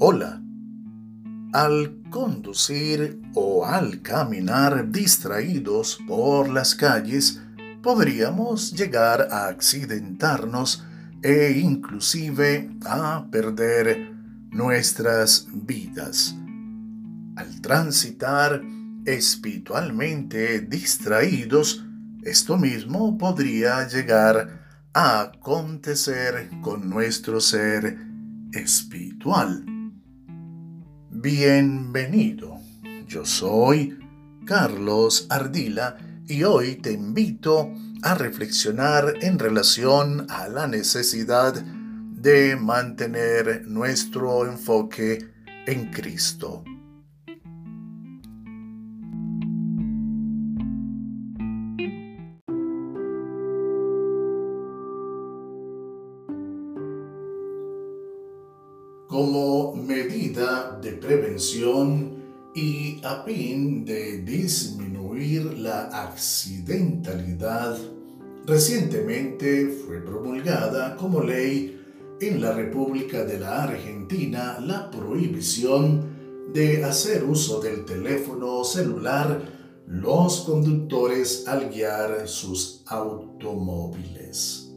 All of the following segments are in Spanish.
Hola. Al conducir o al caminar distraídos por las calles, podríamos llegar a accidentarnos e inclusive a perder nuestras vidas. Al transitar espiritualmente distraídos, esto mismo podría llegar a acontecer con nuestro ser espiritual. Bienvenido, yo soy Carlos Ardila y hoy te invito a reflexionar en relación a la necesidad de mantener nuestro enfoque en Cristo. Como medida de prevención y a fin de disminuir la accidentalidad, recientemente fue promulgada como ley en la República de la Argentina la prohibición de hacer uso del teléfono celular los conductores al guiar sus automóviles.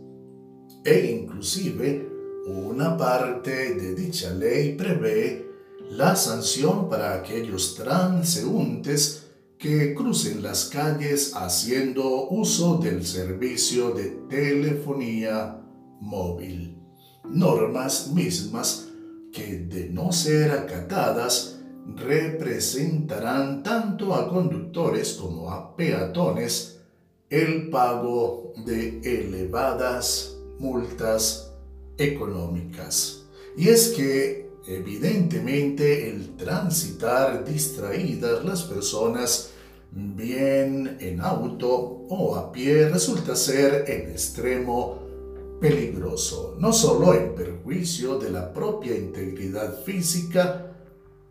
E inclusive una parte de dicha ley prevé la sanción para aquellos transeúntes que crucen las calles haciendo uso del servicio de telefonía móvil. Normas mismas que, de no ser acatadas, representarán tanto a conductores como a peatones el pago de elevadas multas económicas. Y es que evidentemente el transitar distraídas las personas bien en auto o a pie resulta ser en extremo peligroso, no solo en perjuicio de la propia integridad física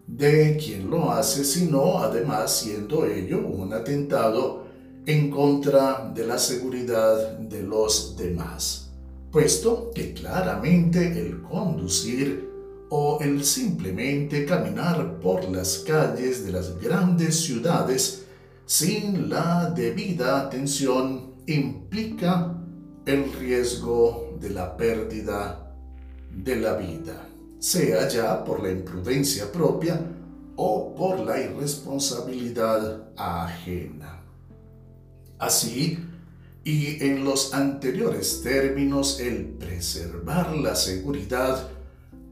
de quien lo hace, sino además siendo ello un atentado en contra de la seguridad de los demás puesto que claramente el conducir o el simplemente caminar por las calles de las grandes ciudades sin la debida atención implica el riesgo de la pérdida de la vida, sea ya por la imprudencia propia o por la irresponsabilidad ajena. Así, y en los anteriores términos el preservar la seguridad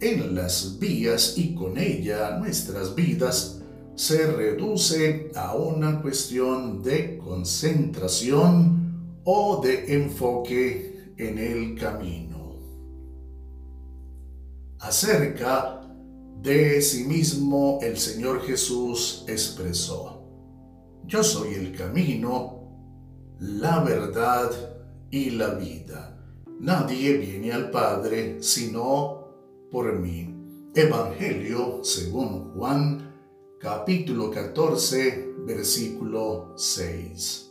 en las vías y con ella nuestras vidas se reduce a una cuestión de concentración o de enfoque en el camino. Acerca de sí mismo el Señor Jesús expresó, Yo soy el camino, la verdad y la vida. Nadie viene al Padre sino por mí. Evangelio según Juan, capítulo 14, versículo 6.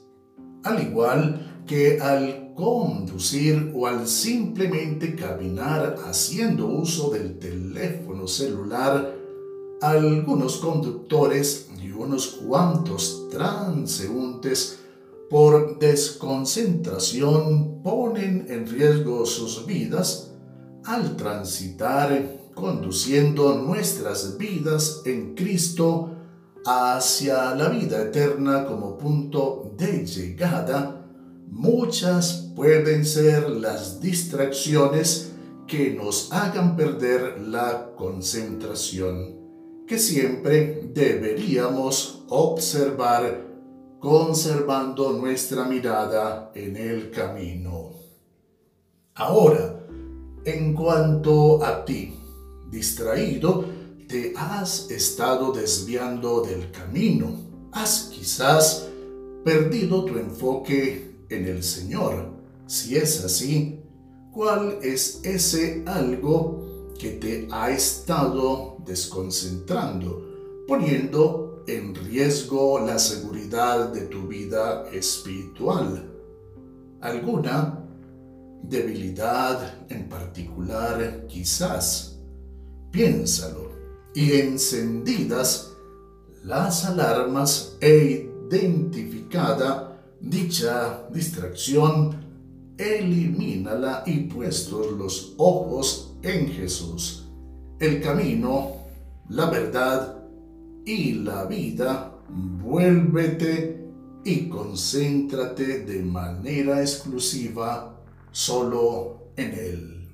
Al igual que al conducir o al simplemente caminar haciendo uso del teléfono celular, algunos conductores y unos cuantos transeúntes por desconcentración ponen en riesgo sus vidas al transitar conduciendo nuestras vidas en Cristo hacia la vida eterna como punto de llegada, muchas pueden ser las distracciones que nos hagan perder la concentración, que siempre deberíamos observar conservando nuestra mirada en el camino. Ahora, en cuanto a ti, distraído, te has estado desviando del camino, has quizás perdido tu enfoque en el Señor. Si es así, ¿cuál es ese algo que te ha estado desconcentrando, poniendo en riesgo la seguridad de tu vida espiritual. ¿Alguna debilidad en particular quizás? Piénsalo y encendidas las alarmas e identificada dicha distracción, elimínala y puestos los ojos en Jesús, el camino, la verdad y la vida, vuélvete y concéntrate de manera exclusiva solo en Él.